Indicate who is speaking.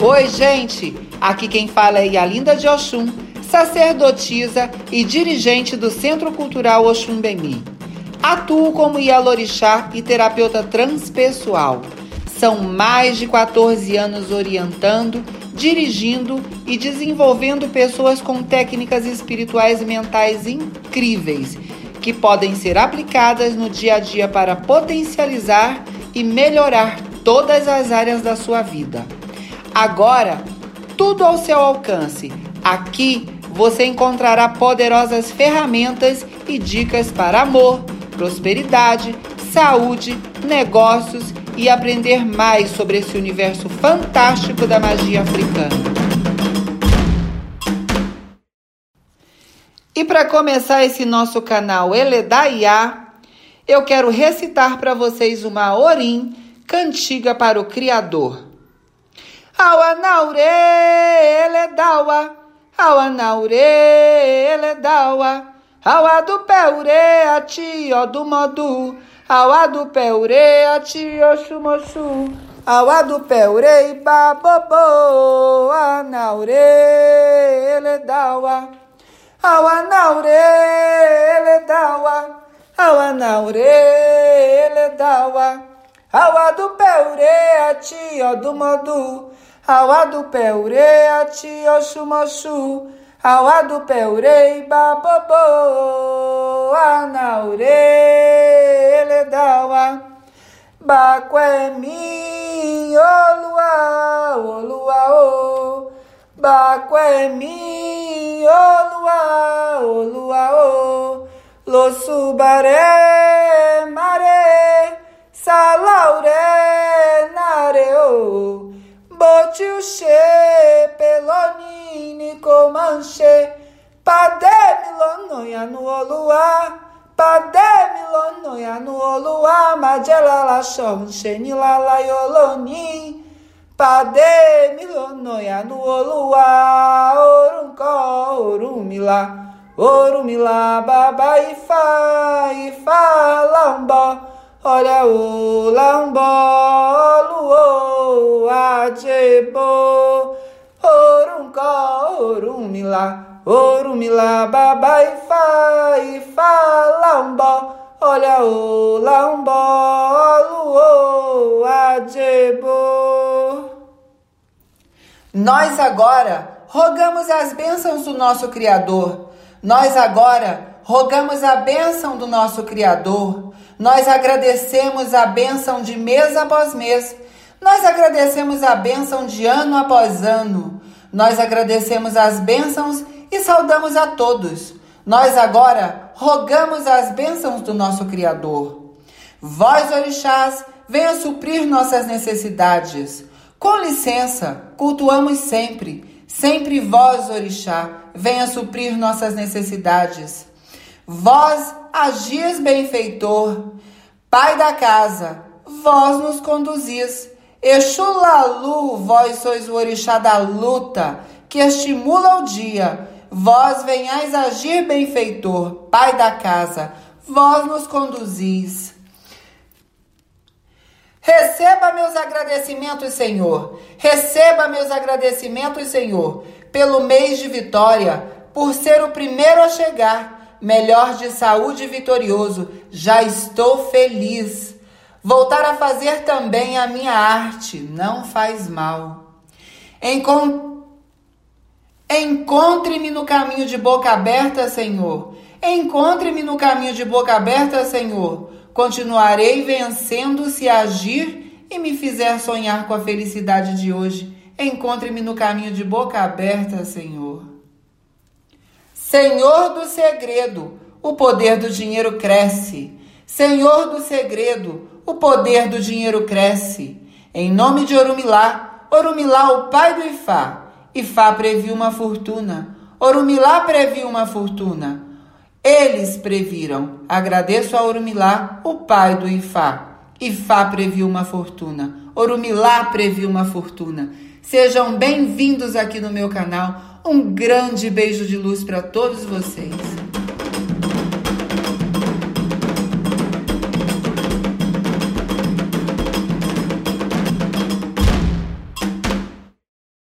Speaker 1: Oi, gente! Aqui quem fala é Yalinda de Oxum, sacerdotisa e dirigente do Centro Cultural Oxum Bemi. Atuo como Yalorixá e terapeuta transpessoal. São mais de 14 anos orientando, dirigindo e desenvolvendo pessoas com técnicas espirituais e mentais incríveis que podem ser aplicadas no dia a dia para potencializar e melhorar todas as áreas da sua vida. Agora, tudo ao seu alcance. Aqui você encontrará poderosas ferramentas e dicas para amor, prosperidade, saúde, negócios e aprender mais sobre esse universo fantástico da magia africana. E para começar esse nosso canal Eledaiá, eu quero recitar para vocês uma orim cantiga para o Criador. Awanaure eledawa, awanaure eledawa, awa do peure ati do modu, awa do peure ati oxumoxu, awa do peure babobo, anaure eledawa, awanaure eledawa, awanaure eledawa, awa do peure ati do modu, Awa do pé ureia, ti oxumoxu. Awa do pé urei, babobo. Anaure, eledawa. Baque mi, olua, olua, o. Baque mi, olua, olua, o. Lo subaré, mare, salaure, Botiuxê, Pelonine, Comanche, Pademilonoia no Oluá, Pademilonoia no Oluá, Magelala Xonxenilala Yoloni, Pademilonoia no Oluá, Oruncó, Orumila, Orumila, Baba Ifá, Ifá, Lambó, Olha o lambó, luô, ajebo, orunco, orumila, orumila, babai, fa, fa, lambó. Olha o lambó, luô, ajebo. Nós agora rogamos as bênçãos do nosso Criador. Nós agora rogamos a bênção do nosso Criador nós agradecemos a bênção de mês após mês. Nós agradecemos a bênção de ano após ano. Nós agradecemos as bênçãos e saudamos a todos. Nós agora rogamos as bênçãos do nosso Criador. Vós, orixás, venha suprir nossas necessidades. Com licença, cultuamos sempre. Sempre vós, orixá, venha suprir nossas necessidades. Vós agis benfeitor, Pai da casa, vós nos conduzis. Exulalu, vós sois o orixá da luta, que estimula o dia. Vós venhais agir benfeitor, Pai da casa, vós nos conduzis. Receba meus agradecimentos, Senhor. Receba meus agradecimentos, Senhor, pelo mês de vitória, por ser o primeiro a chegar melhor de saúde e vitorioso, já estou feliz. Voltar a fazer também a minha arte não faz mal. Encon... Encontre-me no caminho de boca aberta, Senhor. Encontre-me no caminho de boca aberta, Senhor. Continuarei vencendo se agir e me fizer sonhar com a felicidade de hoje. Encontre-me no caminho de boca aberta, Senhor. Senhor do segredo, o poder do dinheiro cresce. Senhor do segredo, o poder do dinheiro cresce. Em nome de Orumilá, Orumilá, o pai do Ifá. Ifá previu uma fortuna. Orumilá previu uma fortuna. Eles previram. Agradeço a Orumilá, o pai do Ifá. Ifá previu uma fortuna. Orumilá previu uma fortuna. Sejam bem-vindos aqui no meu canal. Um grande beijo de luz para todos vocês.